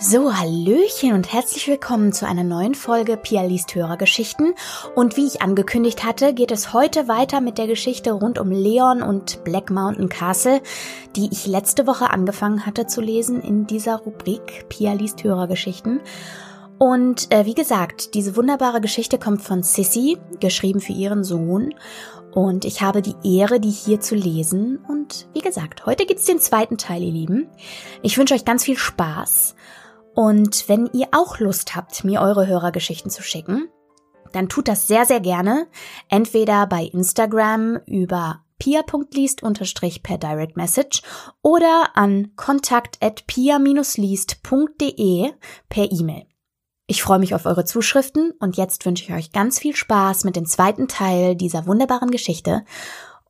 So, Hallöchen und herzlich willkommen zu einer neuen Folge Pia liest Hörergeschichten. Und wie ich angekündigt hatte, geht es heute weiter mit der Geschichte rund um Leon und Black Mountain Castle, die ich letzte Woche angefangen hatte zu lesen in dieser Rubrik Pia liest Hörergeschichten. Und äh, wie gesagt, diese wunderbare Geschichte kommt von Sissy, geschrieben für ihren Sohn. Und ich habe die Ehre, die hier zu lesen. Und wie gesagt, heute gibt's den zweiten Teil, ihr Lieben. Ich wünsche euch ganz viel Spaß. Und wenn ihr auch Lust habt, mir eure Hörergeschichten zu schicken, dann tut das sehr, sehr gerne. Entweder bei Instagram über pia.liest per Direct Message oder an kontakt at pia-liest.de per E-Mail. Ich freue mich auf eure Zuschriften und jetzt wünsche ich euch ganz viel Spaß mit dem zweiten Teil dieser wunderbaren Geschichte.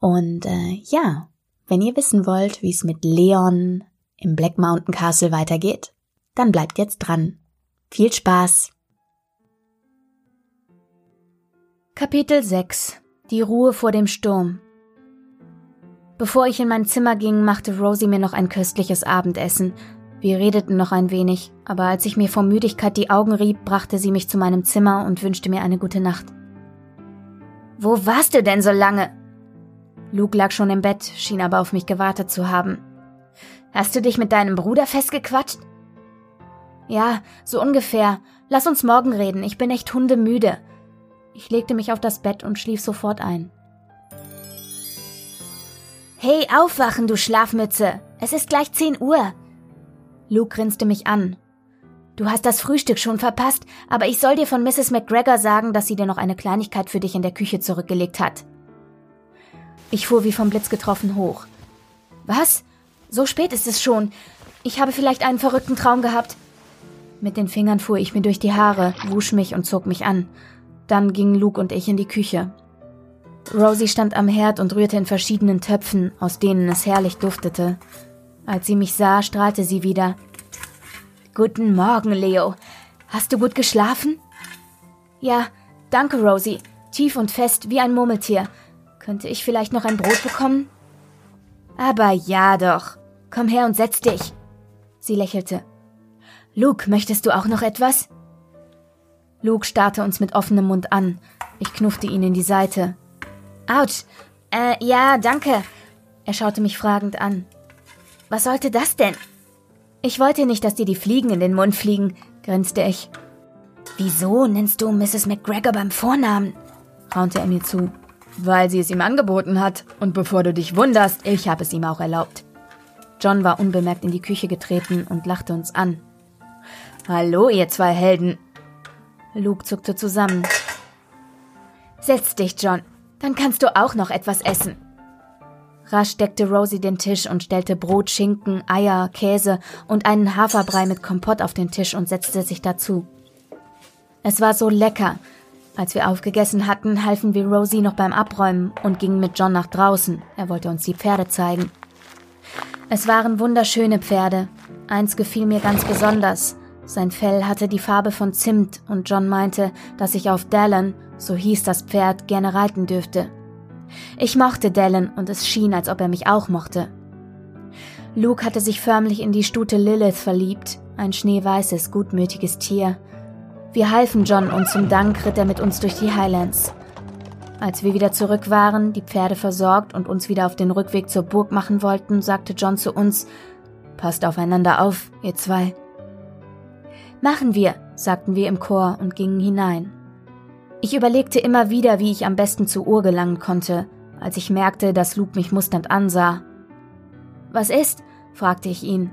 Und äh, ja, wenn ihr wissen wollt, wie es mit Leon im Black Mountain Castle weitergeht, dann bleibt jetzt dran. Viel Spaß! Kapitel 6 Die Ruhe vor dem Sturm Bevor ich in mein Zimmer ging, machte Rosie mir noch ein köstliches Abendessen. Wir redeten noch ein wenig, aber als ich mir vor Müdigkeit die Augen rieb, brachte sie mich zu meinem Zimmer und wünschte mir eine gute Nacht. Wo warst du denn so lange? Luke lag schon im Bett, schien aber auf mich gewartet zu haben. Hast du dich mit deinem Bruder festgequatscht? Ja, so ungefähr. Lass uns morgen reden. Ich bin echt hundemüde. Ich legte mich auf das Bett und schlief sofort ein. Hey, aufwachen, du Schlafmütze. Es ist gleich 10 Uhr. Luke grinste mich an. Du hast das Frühstück schon verpasst, aber ich soll dir von Mrs. McGregor sagen, dass sie dir noch eine Kleinigkeit für dich in der Küche zurückgelegt hat. Ich fuhr wie vom Blitz getroffen hoch. Was? So spät ist es schon. Ich habe vielleicht einen verrückten Traum gehabt. Mit den Fingern fuhr ich mir durch die Haare, wusch mich und zog mich an. Dann gingen Luke und ich in die Küche. Rosie stand am Herd und rührte in verschiedenen Töpfen, aus denen es herrlich duftete. Als sie mich sah, strahlte sie wieder. Guten Morgen, Leo. Hast du gut geschlafen? Ja, danke, Rosie. Tief und fest wie ein Murmeltier. Könnte ich vielleicht noch ein Brot bekommen? Aber ja doch. Komm her und setz dich. Sie lächelte. Luke, möchtest du auch noch etwas? Luke starrte uns mit offenem Mund an. Ich knuffte ihn in die Seite. Autsch. Äh, ja, danke. Er schaute mich fragend an. Was sollte das denn? Ich wollte nicht, dass dir die Fliegen in den Mund fliegen, grinste ich. Wieso nennst du Mrs. McGregor beim Vornamen? raunte er mir zu. Weil sie es ihm angeboten hat. Und bevor du dich wunderst, ich habe es ihm auch erlaubt. John war unbemerkt in die Küche getreten und lachte uns an. Hallo, ihr zwei Helden. Luke zuckte zusammen. Setz dich, John. Dann kannst du auch noch etwas essen. Rasch deckte Rosie den Tisch und stellte Brot, Schinken, Eier, Käse und einen Haferbrei mit Kompott auf den Tisch und setzte sich dazu. Es war so lecker. Als wir aufgegessen hatten, halfen wir Rosie noch beim Abräumen und gingen mit John nach draußen. Er wollte uns die Pferde zeigen. Es waren wunderschöne Pferde. Eins gefiel mir ganz besonders. Sein Fell hatte die Farbe von Zimt und John meinte, dass ich auf Dallon, so hieß das Pferd, gerne reiten dürfte. Ich mochte Dallon und es schien, als ob er mich auch mochte. Luke hatte sich förmlich in die Stute Lilith verliebt, ein schneeweißes, gutmütiges Tier. Wir halfen John und zum Dank ritt er mit uns durch die Highlands. Als wir wieder zurück waren, die Pferde versorgt und uns wieder auf den Rückweg zur Burg machen wollten, sagte John zu uns, Passt aufeinander auf, ihr zwei. Machen wir, sagten wir im Chor und gingen hinein. Ich überlegte immer wieder, wie ich am besten zur Uhr gelangen konnte, als ich merkte, dass Luke mich musternd ansah. Was ist? fragte ich ihn.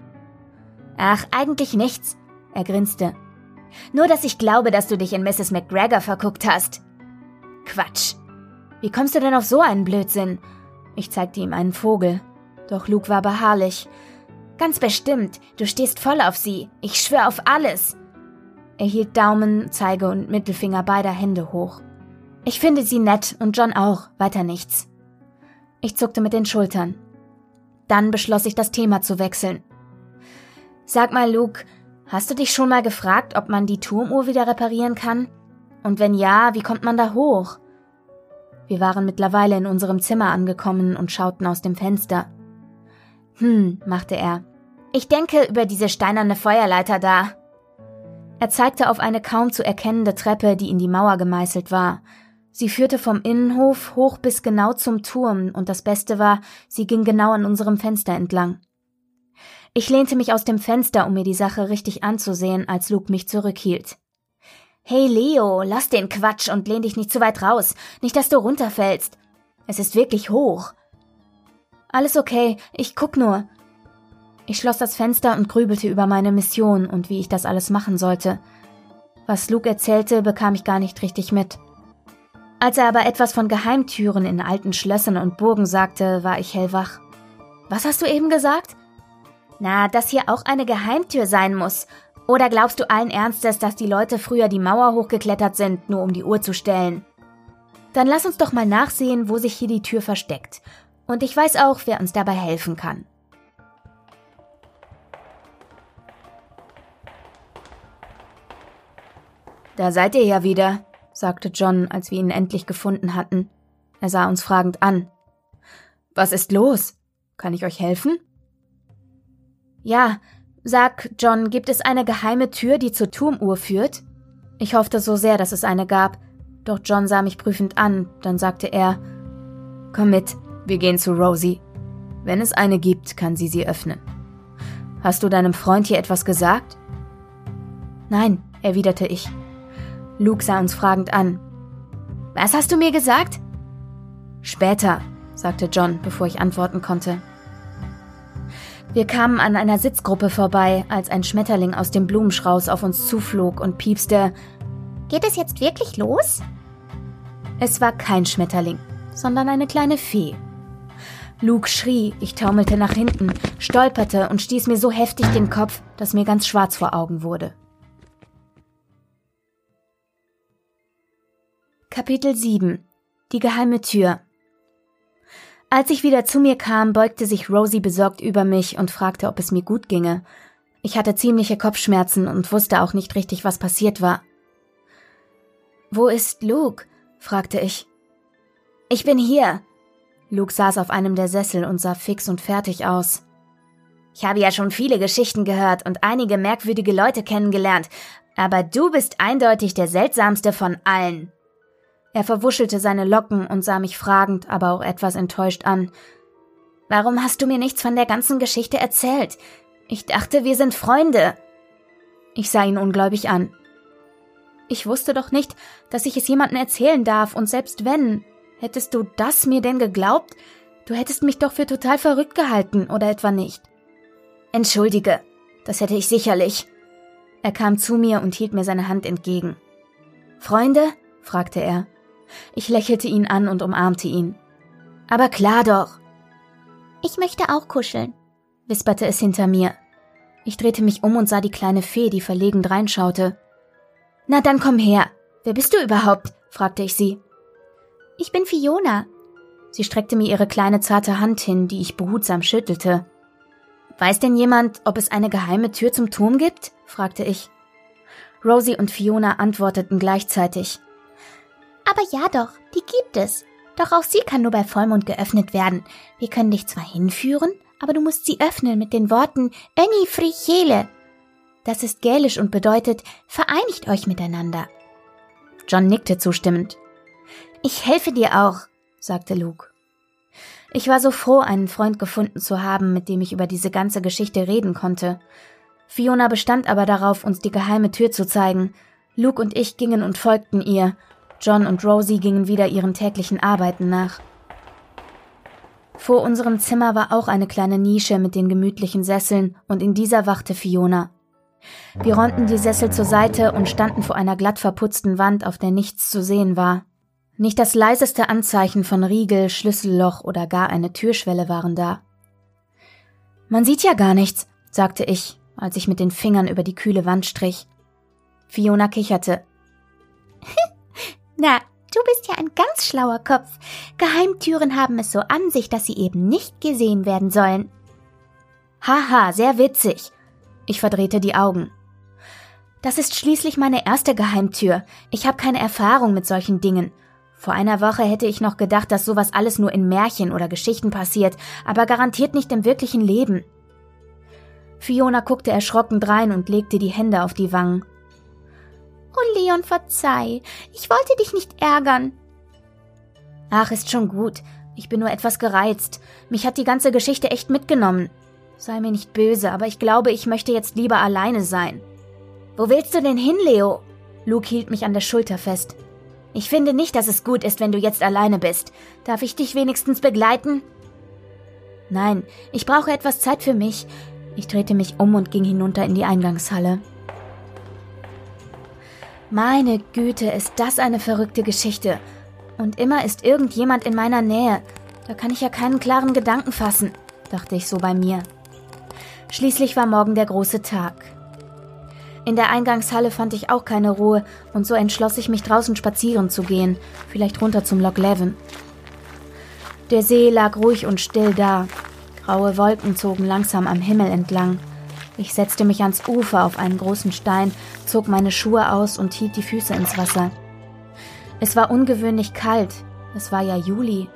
Ach, eigentlich nichts, er grinste. Nur, dass ich glaube, dass du dich in Mrs. McGregor verguckt hast. Quatsch. Wie kommst du denn auf so einen Blödsinn? Ich zeigte ihm einen Vogel. Doch Luke war beharrlich. Ganz bestimmt, du stehst voll auf sie. Ich schwör auf alles. Er hielt Daumen, Zeige und Mittelfinger beider Hände hoch. Ich finde sie nett und John auch, weiter nichts. Ich zuckte mit den Schultern. Dann beschloss ich, das Thema zu wechseln. Sag mal, Luke, hast du dich schon mal gefragt, ob man die Turmuhr wieder reparieren kann? Und wenn ja, wie kommt man da hoch? Wir waren mittlerweile in unserem Zimmer angekommen und schauten aus dem Fenster. Hm, machte er. Ich denke über diese steinerne Feuerleiter da. Er zeigte auf eine kaum zu erkennende Treppe, die in die Mauer gemeißelt war. Sie führte vom Innenhof hoch bis genau zum Turm, und das Beste war, sie ging genau an unserem Fenster entlang. Ich lehnte mich aus dem Fenster, um mir die Sache richtig anzusehen, als Luke mich zurückhielt. Hey Leo, lass den Quatsch und lehn dich nicht zu weit raus, nicht dass du runterfällst. Es ist wirklich hoch. Alles okay, ich guck nur. Ich schloss das Fenster und grübelte über meine Mission und wie ich das alles machen sollte. Was Luke erzählte, bekam ich gar nicht richtig mit. Als er aber etwas von Geheimtüren in alten Schlössern und Burgen sagte, war ich hellwach. Was hast du eben gesagt? Na, dass hier auch eine Geheimtür sein muss. Oder glaubst du allen Ernstes, dass die Leute früher die Mauer hochgeklettert sind, nur um die Uhr zu stellen? Dann lass uns doch mal nachsehen, wo sich hier die Tür versteckt. Und ich weiß auch, wer uns dabei helfen kann. Da seid ihr ja wieder, sagte John, als wir ihn endlich gefunden hatten. Er sah uns fragend an. Was ist los? Kann ich euch helfen? Ja, sag, John, gibt es eine geheime Tür, die zur Turmuhr führt? Ich hoffte so sehr, dass es eine gab, doch John sah mich prüfend an, dann sagte er Komm mit, wir gehen zu Rosie. Wenn es eine gibt, kann sie sie öffnen. Hast du deinem Freund hier etwas gesagt? Nein, erwiderte ich. Luke sah uns fragend an. Was hast du mir gesagt? Später, sagte John, bevor ich antworten konnte. Wir kamen an einer Sitzgruppe vorbei, als ein Schmetterling aus dem Blumenschraus auf uns zuflog und piepste Geht es jetzt wirklich los? Es war kein Schmetterling, sondern eine kleine Fee. Luke schrie, ich taumelte nach hinten, stolperte und stieß mir so heftig den Kopf, dass mir ganz schwarz vor Augen wurde. Kapitel 7 Die geheime Tür als ich wieder zu mir kam, beugte sich Rosie besorgt über mich und fragte, ob es mir gut ginge. Ich hatte ziemliche Kopfschmerzen und wusste auch nicht richtig, was passiert war. Wo ist Luke? fragte ich. Ich bin hier. Luke saß auf einem der Sessel und sah fix und fertig aus. Ich habe ja schon viele Geschichten gehört und einige merkwürdige Leute kennengelernt, aber du bist eindeutig der seltsamste von allen. Er verwuschelte seine Locken und sah mich fragend, aber auch etwas enttäuscht an. Warum hast du mir nichts von der ganzen Geschichte erzählt? Ich dachte, wir sind Freunde. Ich sah ihn ungläubig an. Ich wusste doch nicht, dass ich es jemandem erzählen darf, und selbst wenn, hättest du das mir denn geglaubt? Du hättest mich doch für total verrückt gehalten, oder etwa nicht? Entschuldige, das hätte ich sicherlich. Er kam zu mir und hielt mir seine Hand entgegen. Freunde? fragte er. Ich lächelte ihn an und umarmte ihn. Aber klar doch. Ich möchte auch kuscheln, wisperte es hinter mir. Ich drehte mich um und sah die kleine Fee, die verlegen dreinschaute. Na dann komm her. Wer bist du überhaupt? fragte ich sie. Ich bin Fiona. Sie streckte mir ihre kleine zarte Hand hin, die ich behutsam schüttelte. Weiß denn jemand, ob es eine geheime Tür zum Turm gibt? fragte ich. Rosie und Fiona antworteten gleichzeitig. Aber ja doch, die gibt es. Doch auch sie kann nur bei Vollmond geöffnet werden. Wir können dich zwar hinführen, aber du musst sie öffnen mit den Worten Öni Frichele. Das ist gälisch und bedeutet, vereinigt euch miteinander. John nickte zustimmend. Ich helfe dir auch, sagte Luke. Ich war so froh, einen Freund gefunden zu haben, mit dem ich über diese ganze Geschichte reden konnte. Fiona bestand aber darauf, uns die geheime Tür zu zeigen. Luke und ich gingen und folgten ihr, John und Rosie gingen wieder ihren täglichen Arbeiten nach. Vor unserem Zimmer war auch eine kleine Nische mit den gemütlichen Sesseln, und in dieser wachte Fiona. Wir räumten die Sessel zur Seite und standen vor einer glatt verputzten Wand, auf der nichts zu sehen war. Nicht das leiseste Anzeichen von Riegel, Schlüsselloch oder gar eine Türschwelle waren da. Man sieht ja gar nichts, sagte ich, als ich mit den Fingern über die kühle Wand strich. Fiona kicherte. Na, du bist ja ein ganz schlauer Kopf. Geheimtüren haben es so an sich, dass sie eben nicht gesehen werden sollen. Haha, sehr witzig. Ich verdrehte die Augen. Das ist schließlich meine erste Geheimtür. Ich habe keine Erfahrung mit solchen Dingen. Vor einer Woche hätte ich noch gedacht, dass sowas alles nur in Märchen oder Geschichten passiert, aber garantiert nicht im wirklichen Leben. Fiona guckte erschrocken drein und legte die Hände auf die Wangen. Leon, verzeih. Ich wollte dich nicht ärgern. Ach, ist schon gut. Ich bin nur etwas gereizt. Mich hat die ganze Geschichte echt mitgenommen. Sei mir nicht böse, aber ich glaube, ich möchte jetzt lieber alleine sein. Wo willst du denn hin, Leo? Luke hielt mich an der Schulter fest. Ich finde nicht, dass es gut ist, wenn du jetzt alleine bist. Darf ich dich wenigstens begleiten? Nein, ich brauche etwas Zeit für mich. Ich drehte mich um und ging hinunter in die Eingangshalle. Meine Güte, ist das eine verrückte Geschichte. Und immer ist irgendjemand in meiner Nähe. Da kann ich ja keinen klaren Gedanken fassen, dachte ich so bei mir. Schließlich war morgen der große Tag. In der Eingangshalle fand ich auch keine Ruhe und so entschloss ich mich draußen spazieren zu gehen, vielleicht runter zum Loch Leven. Der See lag ruhig und still da. Graue Wolken zogen langsam am Himmel entlang. Ich setzte mich ans Ufer auf einen großen Stein, zog meine Schuhe aus und hielt die Füße ins Wasser. Es war ungewöhnlich kalt. Es war ja Juli.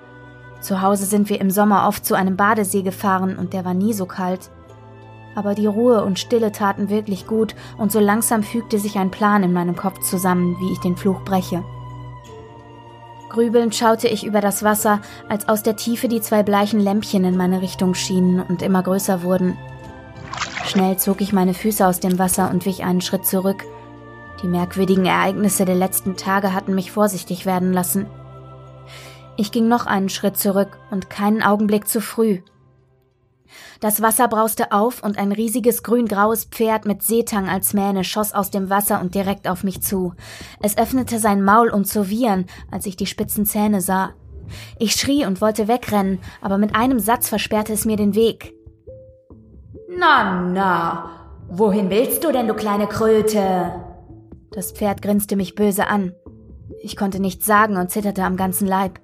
Zu Hause sind wir im Sommer oft zu einem Badesee gefahren und der war nie so kalt. Aber die Ruhe und Stille taten wirklich gut und so langsam fügte sich ein Plan in meinem Kopf zusammen, wie ich den Fluch breche. Grübelnd schaute ich über das Wasser, als aus der Tiefe die zwei bleichen Lämpchen in meine Richtung schienen und immer größer wurden. Schnell zog ich meine Füße aus dem Wasser und wich einen Schritt zurück. Die merkwürdigen Ereignisse der letzten Tage hatten mich vorsichtig werden lassen. Ich ging noch einen Schritt zurück und keinen Augenblick zu früh. Das Wasser brauste auf und ein riesiges grün-graues Pferd mit Seetang als Mähne schoss aus dem Wasser und direkt auf mich zu. Es öffnete sein Maul, um zu wiehern, als ich die spitzen Zähne sah. Ich schrie und wollte wegrennen, aber mit einem Satz versperrte es mir den Weg. Na, na, wohin willst du denn, du kleine Kröte? Das Pferd grinste mich böse an. Ich konnte nichts sagen und zitterte am ganzen Leib.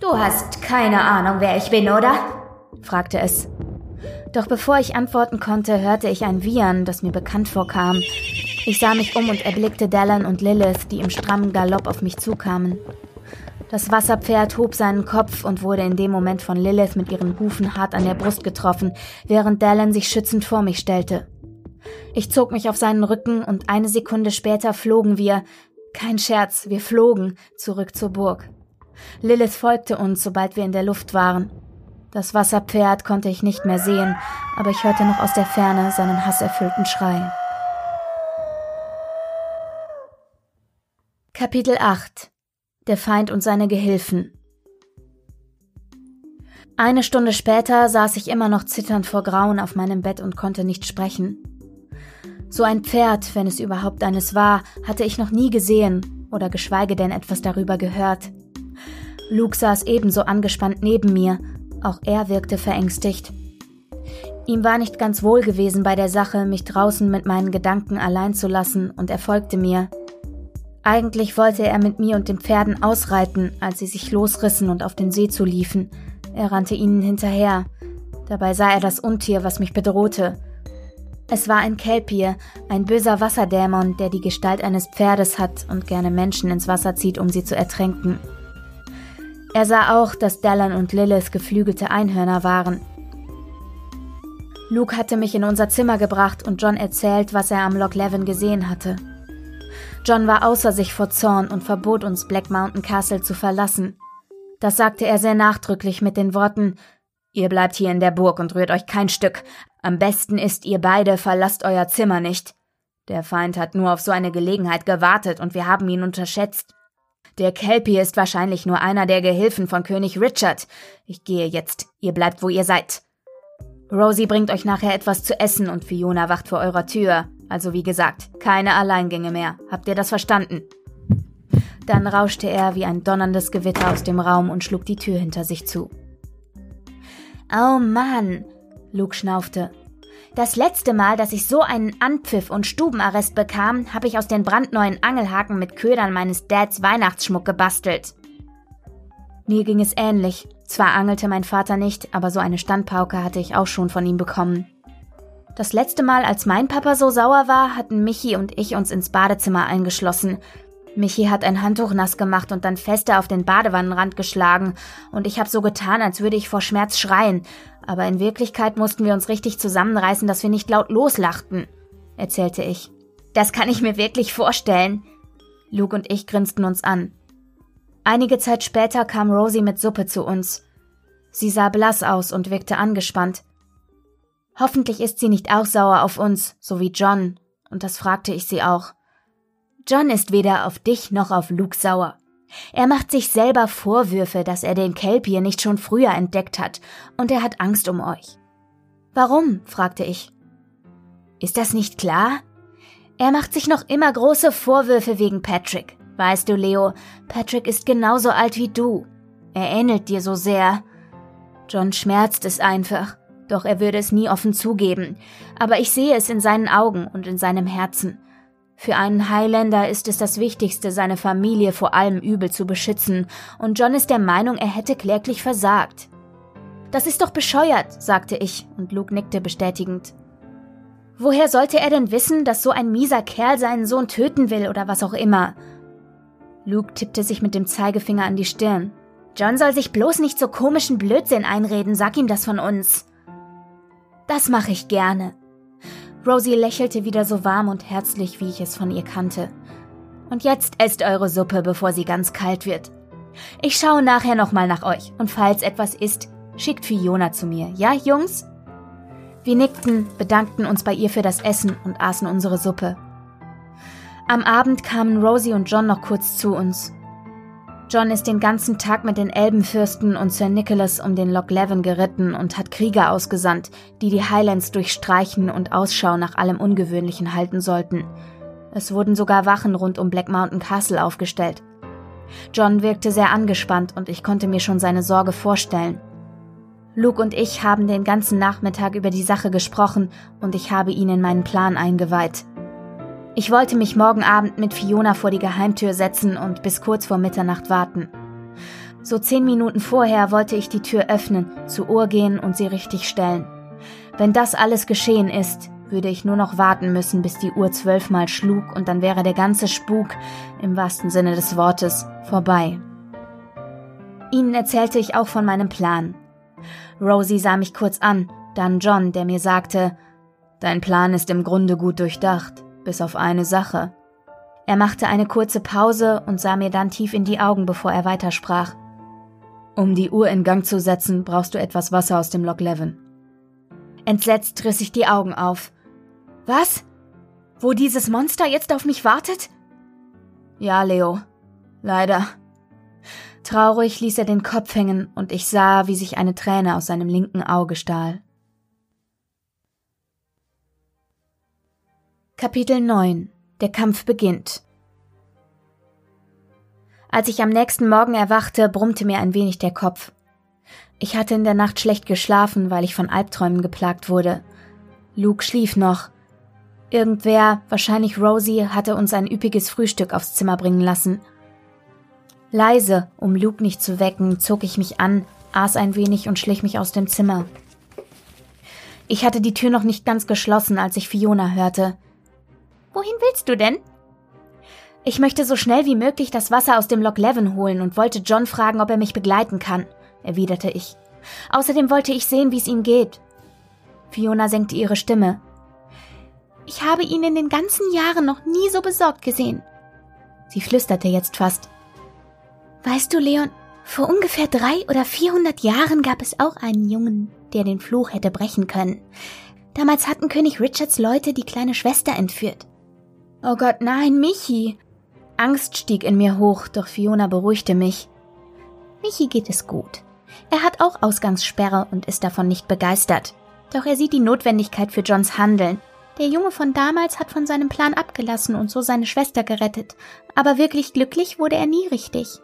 Du hast keine Ahnung, wer ich bin, oder? Fragte es. Doch bevor ich antworten konnte, hörte ich ein Wiehern, das mir bekannt vorkam. Ich sah mich um und erblickte Dallin und Lilith, die im strammen Galopp auf mich zukamen. Das Wasserpferd hob seinen Kopf und wurde in dem Moment von Lilith mit ihren Hufen hart an der Brust getroffen, während Dallin sich schützend vor mich stellte. Ich zog mich auf seinen Rücken und eine Sekunde später flogen wir, kein Scherz, wir flogen zurück zur Burg. Lilith folgte uns, sobald wir in der Luft waren. Das Wasserpferd konnte ich nicht mehr sehen, aber ich hörte noch aus der Ferne seinen hasserfüllten Schrei. Kapitel 8 Der Feind und seine Gehilfen Eine Stunde später saß ich immer noch zitternd vor Grauen auf meinem Bett und konnte nicht sprechen. So ein Pferd, wenn es überhaupt eines war, hatte ich noch nie gesehen oder geschweige denn etwas darüber gehört. Luke saß ebenso angespannt neben mir, auch er wirkte verängstigt. Ihm war nicht ganz wohl gewesen bei der Sache, mich draußen mit meinen Gedanken allein zu lassen, und er folgte mir. Eigentlich wollte er mit mir und den Pferden ausreiten, als sie sich losrissen und auf den See zuliefen. Er rannte ihnen hinterher. Dabei sah er das Untier, was mich bedrohte. Es war ein Kelpier, ein böser Wasserdämon, der die Gestalt eines Pferdes hat und gerne Menschen ins Wasser zieht, um sie zu ertränken. Er sah auch, dass Dallin und Lilith geflügelte Einhörner waren. Luke hatte mich in unser Zimmer gebracht und John erzählt, was er am Loch Levin gesehen hatte. John war außer sich vor Zorn und verbot uns Black Mountain Castle zu verlassen. Das sagte er sehr nachdrücklich mit den Worten Ihr bleibt hier in der Burg und rührt euch kein Stück. Am besten ist, ihr beide verlasst euer Zimmer nicht. Der Feind hat nur auf so eine Gelegenheit gewartet und wir haben ihn unterschätzt. Der Kelpie ist wahrscheinlich nur einer der Gehilfen von König Richard. Ich gehe jetzt. Ihr bleibt, wo ihr seid. Rosie bringt euch nachher etwas zu essen und Fiona wacht vor eurer Tür. Also wie gesagt, keine Alleingänge mehr. Habt ihr das verstanden? Dann rauschte er wie ein donnerndes Gewitter aus dem Raum und schlug die Tür hinter sich zu. Oh Mann, Luke schnaufte. Das letzte Mal, dass ich so einen Anpfiff und Stubenarrest bekam, habe ich aus den brandneuen Angelhaken mit Ködern meines Dads Weihnachtsschmuck gebastelt. Mir ging es ähnlich. Zwar angelte mein Vater nicht, aber so eine Standpauke hatte ich auch schon von ihm bekommen. Das letzte Mal, als mein Papa so sauer war, hatten Michi und ich uns ins Badezimmer eingeschlossen. Michi hat ein Handtuch nass gemacht und dann fester auf den Badewannenrand geschlagen, und ich habe so getan, als würde ich vor Schmerz schreien, aber in Wirklichkeit mussten wir uns richtig zusammenreißen, dass wir nicht laut loslachten, erzählte ich. Das kann ich mir wirklich vorstellen. Luke und ich grinsten uns an. Einige Zeit später kam Rosie mit Suppe zu uns. Sie sah blass aus und wirkte angespannt. Hoffentlich ist sie nicht auch sauer auf uns, so wie John, und das fragte ich sie auch. John ist weder auf dich noch auf Luke sauer. Er macht sich selber Vorwürfe, dass er den Kelp hier nicht schon früher entdeckt hat, und er hat Angst um euch. Warum? fragte ich. Ist das nicht klar? Er macht sich noch immer große Vorwürfe wegen Patrick. Weißt du, Leo, Patrick ist genauso alt wie du. Er ähnelt dir so sehr. John schmerzt es einfach, doch er würde es nie offen zugeben. Aber ich sehe es in seinen Augen und in seinem Herzen. Für einen Highlander ist es das Wichtigste, seine Familie vor allem Übel zu beschützen, und John ist der Meinung, er hätte kläglich versagt. Das ist doch bescheuert, sagte ich, und Luke nickte bestätigend. Woher sollte er denn wissen, dass so ein mieser Kerl seinen Sohn töten will oder was auch immer? Luke tippte sich mit dem Zeigefinger an die Stirn. John soll sich bloß nicht so komischen Blödsinn einreden, sag ihm das von uns. Das mache ich gerne. Rosie lächelte wieder so warm und herzlich, wie ich es von ihr kannte. Und jetzt esst eure Suppe, bevor sie ganz kalt wird. Ich schaue nachher nochmal nach euch, und falls etwas ist, schickt Fiona zu mir, ja, Jungs? Wir nickten, bedankten uns bei ihr für das Essen und aßen unsere Suppe. Am Abend kamen Rosie und John noch kurz zu uns. John ist den ganzen Tag mit den Elbenfürsten und Sir Nicholas um den Loch Leven geritten und hat Krieger ausgesandt, die die Highlands durchstreichen und Ausschau nach allem Ungewöhnlichen halten sollten. Es wurden sogar Wachen rund um Black Mountain Castle aufgestellt. John wirkte sehr angespannt und ich konnte mir schon seine Sorge vorstellen. Luke und ich haben den ganzen Nachmittag über die Sache gesprochen und ich habe ihn in meinen Plan eingeweiht. Ich wollte mich morgen Abend mit Fiona vor die Geheimtür setzen und bis kurz vor Mitternacht warten. So zehn Minuten vorher wollte ich die Tür öffnen, zur Uhr gehen und sie richtig stellen. Wenn das alles geschehen ist, würde ich nur noch warten müssen, bis die Uhr zwölfmal schlug und dann wäre der ganze Spuk, im wahrsten Sinne des Wortes, vorbei. Ihnen erzählte ich auch von meinem Plan. Rosie sah mich kurz an, dann John, der mir sagte, Dein Plan ist im Grunde gut durchdacht bis auf eine Sache. Er machte eine kurze Pause und sah mir dann tief in die Augen, bevor er weitersprach. Um die Uhr in Gang zu setzen, brauchst du etwas Wasser aus dem Loch Leven. Entsetzt riss ich die Augen auf. Was? Wo dieses Monster jetzt auf mich wartet? Ja, Leo. Leider. Traurig ließ er den Kopf hängen und ich sah, wie sich eine Träne aus seinem linken Auge stahl. Kapitel 9 Der Kampf beginnt. Als ich am nächsten Morgen erwachte, brummte mir ein wenig der Kopf. Ich hatte in der Nacht schlecht geschlafen, weil ich von Albträumen geplagt wurde. Luke schlief noch. Irgendwer, wahrscheinlich Rosie, hatte uns ein üppiges Frühstück aufs Zimmer bringen lassen. Leise, um Luke nicht zu wecken, zog ich mich an, aß ein wenig und schlich mich aus dem Zimmer. Ich hatte die Tür noch nicht ganz geschlossen, als ich Fiona hörte. Wohin willst du denn? Ich möchte so schnell wie möglich das Wasser aus dem Loch Leven holen und wollte John fragen, ob er mich begleiten kann, erwiderte ich. Außerdem wollte ich sehen, wie es ihm geht. Fiona senkte ihre Stimme. Ich habe ihn in den ganzen Jahren noch nie so besorgt gesehen. Sie flüsterte jetzt fast. Weißt du, Leon, vor ungefähr drei oder vierhundert Jahren gab es auch einen Jungen, der den Fluch hätte brechen können. Damals hatten König Richards Leute die kleine Schwester entführt. Oh Gott, nein, Michi. Angst stieg in mir hoch, doch Fiona beruhigte mich. Michi geht es gut. Er hat auch Ausgangssperre und ist davon nicht begeistert. Doch er sieht die Notwendigkeit für Johns Handeln. Der Junge von damals hat von seinem Plan abgelassen und so seine Schwester gerettet. Aber wirklich glücklich wurde er nie richtig.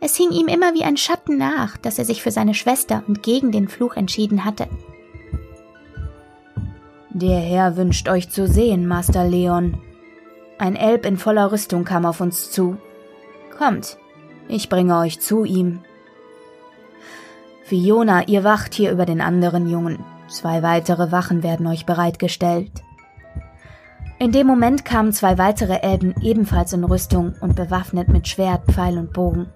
Es hing ihm immer wie ein Schatten nach, dass er sich für seine Schwester und gegen den Fluch entschieden hatte. Der Herr wünscht euch zu sehen, Master Leon, ein Elb in voller Rüstung kam auf uns zu. Kommt, ich bringe euch zu ihm. Fiona, ihr wacht hier über den anderen Jungen. Zwei weitere Wachen werden euch bereitgestellt. In dem Moment kamen zwei weitere Elben ebenfalls in Rüstung und bewaffnet mit Schwert, Pfeil und Bogen.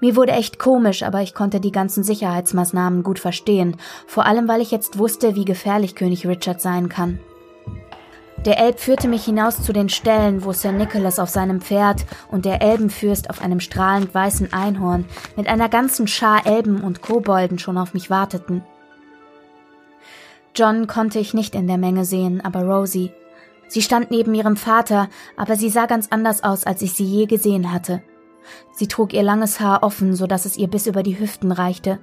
Mir wurde echt komisch, aber ich konnte die ganzen Sicherheitsmaßnahmen gut verstehen, vor allem weil ich jetzt wusste, wie gefährlich König Richard sein kann. Der Elb führte mich hinaus zu den Stellen, wo Sir Nicholas auf seinem Pferd und der Elbenfürst auf einem strahlend weißen Einhorn mit einer ganzen Schar Elben und Kobolden schon auf mich warteten. John konnte ich nicht in der Menge sehen, aber Rosie. Sie stand neben ihrem Vater, aber sie sah ganz anders aus, als ich sie je gesehen hatte. Sie trug ihr langes Haar offen, so dass es ihr bis über die Hüften reichte.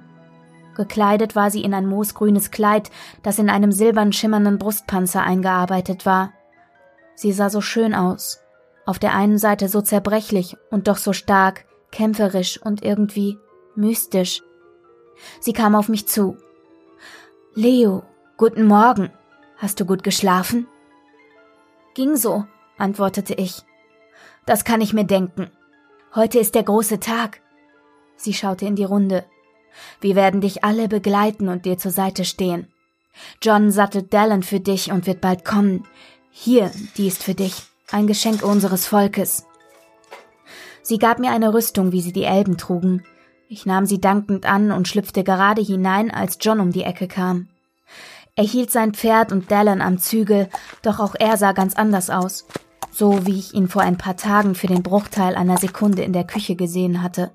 Gekleidet war sie in ein moosgrünes Kleid, das in einem silbern schimmernden Brustpanzer eingearbeitet war. Sie sah so schön aus. Auf der einen Seite so zerbrechlich und doch so stark, kämpferisch und irgendwie mystisch. Sie kam auf mich zu. Leo, guten Morgen. Hast du gut geschlafen? Ging so, antwortete ich. Das kann ich mir denken. Heute ist der große Tag. Sie schaute in die Runde. Wir werden dich alle begleiten und dir zur Seite stehen. John sattelt Dallin für dich und wird bald kommen. Hier, die ist für dich, ein Geschenk unseres Volkes. Sie gab mir eine Rüstung, wie sie die Elben trugen. Ich nahm sie dankend an und schlüpfte gerade hinein, als John um die Ecke kam. Er hielt sein Pferd und Dallin am Zügel, doch auch er sah ganz anders aus, so wie ich ihn vor ein paar Tagen für den Bruchteil einer Sekunde in der Küche gesehen hatte.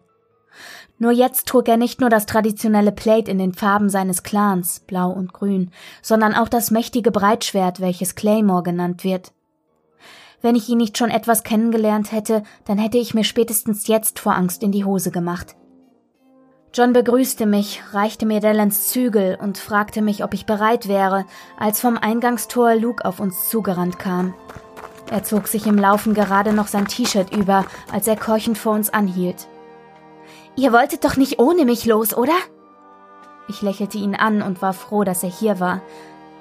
Nur jetzt trug er nicht nur das traditionelle Plate in den Farben seines Clans, blau und grün, sondern auch das mächtige Breitschwert, welches Claymore genannt wird. Wenn ich ihn nicht schon etwas kennengelernt hätte, dann hätte ich mir spätestens jetzt vor Angst in die Hose gemacht. John begrüßte mich, reichte mir Dallans Zügel und fragte mich, ob ich bereit wäre, als vom Eingangstor Luke auf uns zugerannt kam. Er zog sich im Laufen gerade noch sein T-Shirt über, als er keuchend vor uns anhielt. Ihr wolltet doch nicht ohne mich los, oder? Ich lächelte ihn an und war froh, dass er hier war.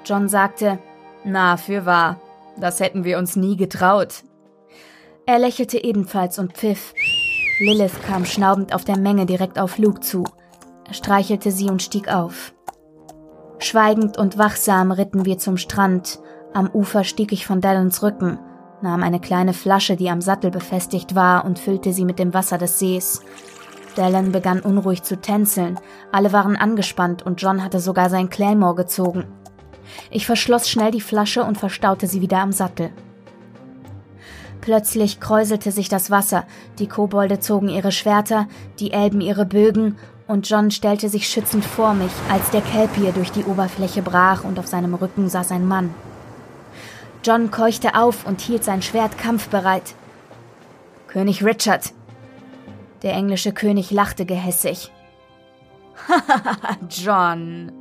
John sagte, Na, für wahr. Das hätten wir uns nie getraut. Er lächelte ebenfalls und pfiff. Lilith kam schnaubend auf der Menge direkt auf Luke zu. Er streichelte sie und stieg auf. Schweigend und wachsam ritten wir zum Strand. Am Ufer stieg ich von Dallons Rücken, nahm eine kleine Flasche, die am Sattel befestigt war, und füllte sie mit dem Wasser des Sees. Dallin begann unruhig zu tänzeln. Alle waren angespannt und John hatte sogar sein Claymore gezogen. Ich verschloss schnell die Flasche und verstaute sie wieder am Sattel. Plötzlich kräuselte sich das Wasser, die Kobolde zogen ihre Schwerter, die Elben ihre Bögen, und John stellte sich schützend vor mich, als der Kelpier durch die Oberfläche brach und auf seinem Rücken saß ein Mann. John keuchte auf und hielt sein Schwert kampfbereit. König Richard, der englische König lachte gehässig. John.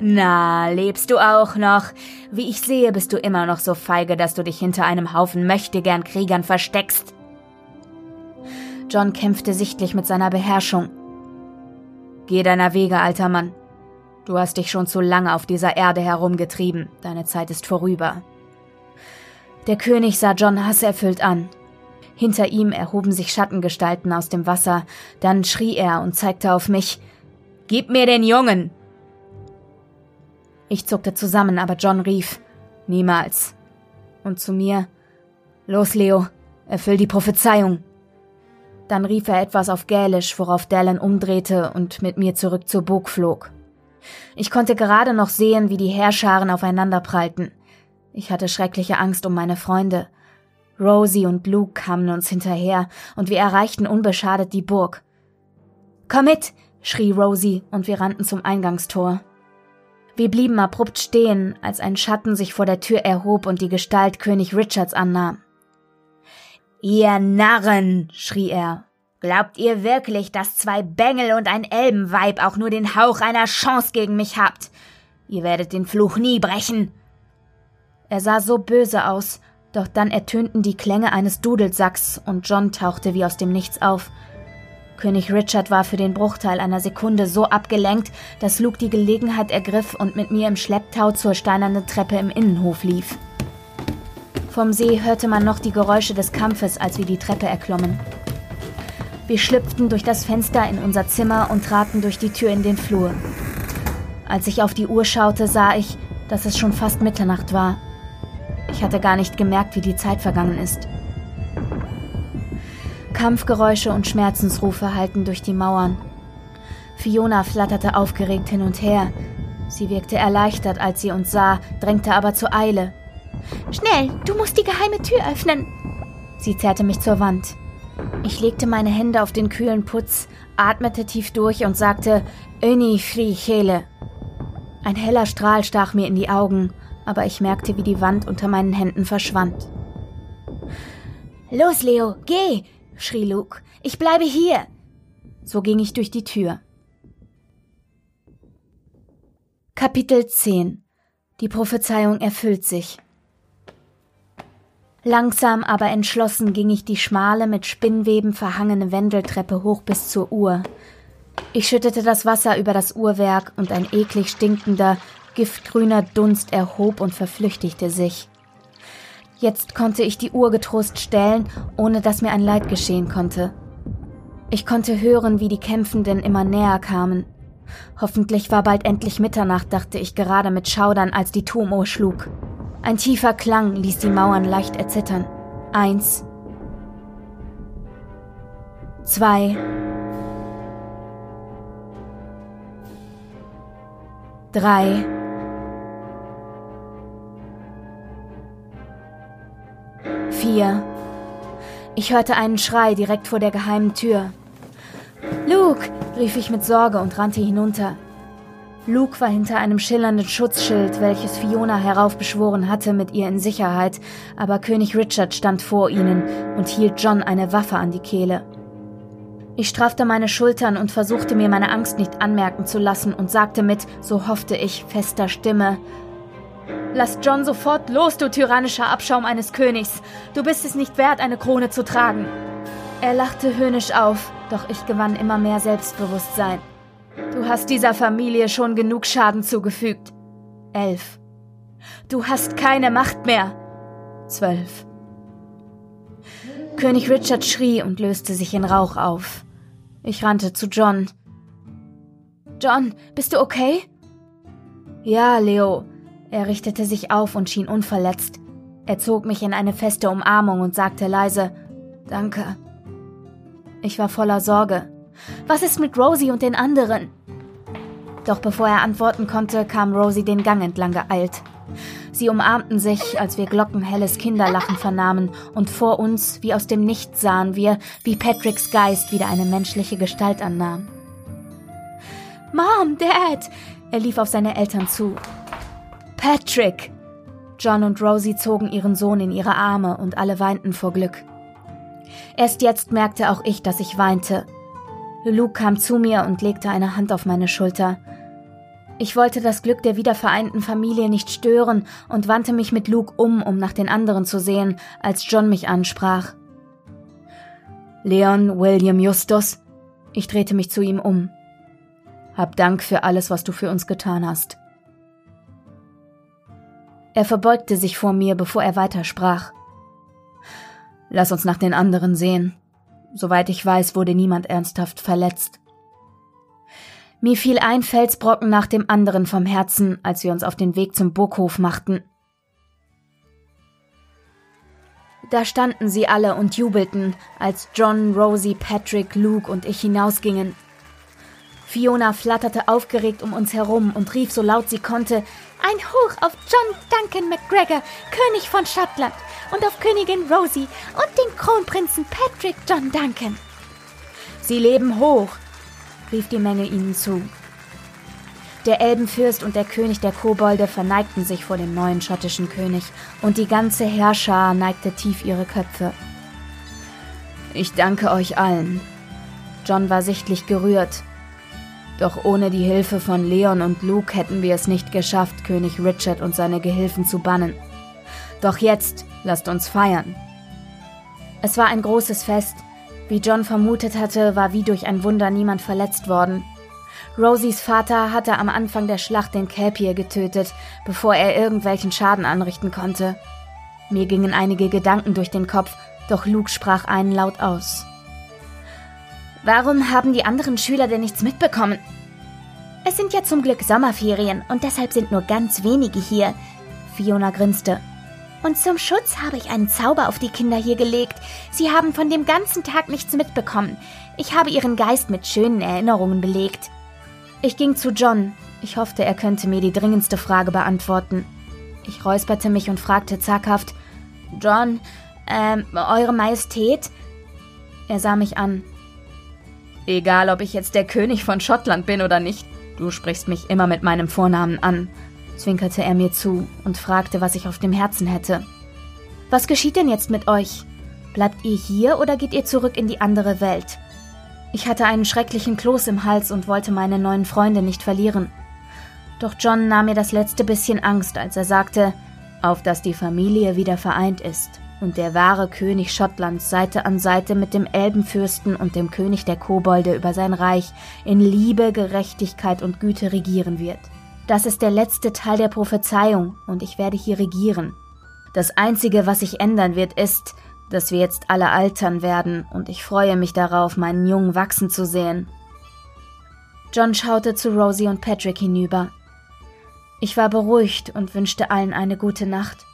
Na, lebst du auch noch? Wie ich sehe, bist du immer noch so feige, dass du dich hinter einem Haufen Möchtegern Kriegern versteckst. John kämpfte sichtlich mit seiner Beherrschung. Geh deiner Wege, alter Mann. Du hast dich schon zu lange auf dieser Erde herumgetrieben. Deine Zeit ist vorüber. Der König sah John hasserfüllt an. Hinter ihm erhoben sich Schattengestalten aus dem Wasser, dann schrie er und zeigte auf mich Gib mir den Jungen. Ich zuckte zusammen, aber John rief Niemals. Und zu mir Los, Leo, erfüll die Prophezeiung. Dann rief er etwas auf Gälisch, worauf Dallin umdrehte und mit mir zurück zur Burg flog. Ich konnte gerade noch sehen, wie die Heerscharen aufeinanderprallten. Ich hatte schreckliche Angst um meine Freunde. Rosie und Luke kamen uns hinterher, und wir erreichten unbeschadet die Burg. Komm mit, schrie Rosie, und wir rannten zum Eingangstor. Wir blieben abrupt stehen, als ein Schatten sich vor der Tür erhob und die Gestalt König Richards annahm. Ihr Narren, schrie er. Glaubt ihr wirklich, dass zwei Bengel und ein Elbenweib auch nur den Hauch einer Chance gegen mich habt? Ihr werdet den Fluch nie brechen. Er sah so böse aus, doch dann ertönten die Klänge eines Dudelsacks und John tauchte wie aus dem Nichts auf. König Richard war für den Bruchteil einer Sekunde so abgelenkt, dass Luke die Gelegenheit ergriff und mit mir im Schlepptau zur steinernen Treppe im Innenhof lief. Vom See hörte man noch die Geräusche des Kampfes, als wir die Treppe erklommen. Wir schlüpften durch das Fenster in unser Zimmer und traten durch die Tür in den Flur. Als ich auf die Uhr schaute, sah ich, dass es schon fast Mitternacht war. Ich hatte gar nicht gemerkt, wie die Zeit vergangen ist. Kampfgeräusche und Schmerzensrufe hallten durch die Mauern. Fiona flatterte aufgeregt hin und her. Sie wirkte erleichtert, als sie uns sah, drängte aber zur Eile. Schnell, du musst die geheime Tür öffnen. Sie zerrte mich zur Wand. Ich legte meine Hände auf den kühlen Putz, atmete tief durch und sagte Öni Fri Chele. Ein heller Strahl stach mir in die Augen, aber ich merkte, wie die Wand unter meinen Händen verschwand. Los, Leo, geh, schrie Luke. Ich bleibe hier. So ging ich durch die Tür. Kapitel 10 Die Prophezeiung erfüllt sich. Langsam, aber entschlossen ging ich die schmale, mit Spinnweben verhangene Wendeltreppe hoch bis zur Uhr. Ich schüttete das Wasser über das Uhrwerk und ein eklig stinkender, giftgrüner Dunst erhob und verflüchtigte sich. Jetzt konnte ich die Uhr getrost stellen, ohne dass mir ein Leid geschehen konnte. Ich konnte hören, wie die Kämpfenden immer näher kamen. Hoffentlich war bald endlich Mitternacht, dachte ich gerade mit Schaudern, als die Turmuhr schlug. Ein tiefer Klang ließ die Mauern leicht erzittern. Eins. Zwei. Drei. Vier. Ich hörte einen Schrei direkt vor der geheimen Tür. Luke, rief ich mit Sorge und rannte hinunter. Luke war hinter einem schillernden Schutzschild, welches Fiona heraufbeschworen hatte, mit ihr in Sicherheit, aber König Richard stand vor ihnen und hielt John eine Waffe an die Kehle. Ich straffte meine Schultern und versuchte mir meine Angst nicht anmerken zu lassen und sagte mit, so hoffte ich, fester Stimme Lass John sofort los, du tyrannischer Abschaum eines Königs. Du bist es nicht wert, eine Krone zu tragen. Er lachte höhnisch auf, doch ich gewann immer mehr Selbstbewusstsein. Du hast dieser Familie schon genug Schaden zugefügt. Elf. Du hast keine Macht mehr. Zwölf. König Richard schrie und löste sich in Rauch auf. Ich rannte zu John. John, bist du okay? Ja, Leo. Er richtete sich auf und schien unverletzt. Er zog mich in eine feste Umarmung und sagte leise Danke. Ich war voller Sorge. Was ist mit Rosie und den anderen? Doch bevor er antworten konnte, kam Rosie den Gang entlang geeilt. Sie umarmten sich, als wir glockenhelles Kinderlachen vernahmen, und vor uns, wie aus dem Nichts, sahen wir, wie Patricks Geist wieder eine menschliche Gestalt annahm. Mom, Dad! Er lief auf seine Eltern zu. Patrick! John und Rosie zogen ihren Sohn in ihre Arme und alle weinten vor Glück. Erst jetzt merkte auch ich, dass ich weinte. Luke kam zu mir und legte eine Hand auf meine Schulter. Ich wollte das Glück der wiedervereinten Familie nicht stören und wandte mich mit Luke um, um nach den anderen zu sehen, als John mich ansprach. Leon William Justus. Ich drehte mich zu ihm um. Hab Dank für alles, was du für uns getan hast. Er verbeugte sich vor mir, bevor er weitersprach. Lass uns nach den anderen sehen. Soweit ich weiß, wurde niemand ernsthaft verletzt. Mir fiel ein Felsbrocken nach dem anderen vom Herzen, als wir uns auf den Weg zum Burghof machten. Da standen sie alle und jubelten, als John, Rosie, Patrick, Luke und ich hinausgingen. Fiona flatterte aufgeregt um uns herum und rief so laut sie konnte: Ein Hoch auf John Duncan McGregor, König von Schottland, und auf Königin Rosie und den Kronprinzen Patrick John Duncan. Sie leben hoch, rief die Menge ihnen zu. Der Elbenfürst und der König der Kobolde verneigten sich vor dem neuen schottischen König, und die ganze Herrscher neigte tief ihre Köpfe. Ich danke euch allen. John war sichtlich gerührt. Doch ohne die Hilfe von Leon und Luke hätten wir es nicht geschafft, König Richard und seine Gehilfen zu bannen. Doch jetzt lasst uns feiern. Es war ein großes Fest, wie John vermutet hatte, war wie durch ein Wunder niemand verletzt worden. Rosies Vater hatte am Anfang der Schlacht den Kelpier getötet, bevor er irgendwelchen Schaden anrichten konnte. Mir gingen einige Gedanken durch den Kopf, doch Luke sprach einen laut aus. Warum haben die anderen Schüler denn nichts mitbekommen? Es sind ja zum Glück Sommerferien und deshalb sind nur ganz wenige hier. Fiona grinste. Und zum Schutz habe ich einen Zauber auf die Kinder hier gelegt. Sie haben von dem ganzen Tag nichts mitbekommen. Ich habe ihren Geist mit schönen Erinnerungen belegt. Ich ging zu John. Ich hoffte, er könnte mir die dringendste Frage beantworten. Ich räusperte mich und fragte zaghaft, John, ähm, Eure Majestät? Er sah mich an. Egal, ob ich jetzt der König von Schottland bin oder nicht, du sprichst mich immer mit meinem Vornamen an, zwinkerte er mir zu und fragte, was ich auf dem Herzen hätte. Was geschieht denn jetzt mit euch? Bleibt ihr hier oder geht ihr zurück in die andere Welt? Ich hatte einen schrecklichen Kloß im Hals und wollte meine neuen Freunde nicht verlieren. Doch John nahm mir das letzte bisschen Angst, als er sagte, auf dass die Familie wieder vereint ist und der wahre König Schottlands Seite an Seite mit dem Elbenfürsten und dem König der Kobolde über sein Reich in Liebe, Gerechtigkeit und Güte regieren wird. Das ist der letzte Teil der Prophezeiung und ich werde hier regieren. Das Einzige, was sich ändern wird, ist, dass wir jetzt alle altern werden und ich freue mich darauf, meinen Jungen wachsen zu sehen. John schaute zu Rosie und Patrick hinüber. Ich war beruhigt und wünschte allen eine gute Nacht.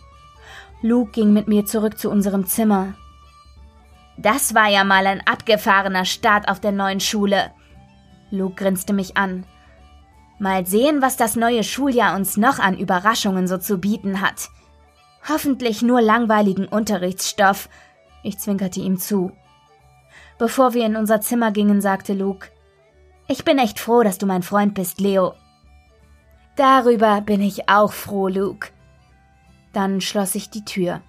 Luke ging mit mir zurück zu unserem Zimmer. Das war ja mal ein abgefahrener Start auf der neuen Schule. Luke grinste mich an. Mal sehen, was das neue Schuljahr uns noch an Überraschungen so zu bieten hat. Hoffentlich nur langweiligen Unterrichtsstoff. Ich zwinkerte ihm zu. Bevor wir in unser Zimmer gingen, sagte Luke, ich bin echt froh, dass du mein Freund bist, Leo. Darüber bin ich auch froh, Luke. Dann schloss ich die Tür.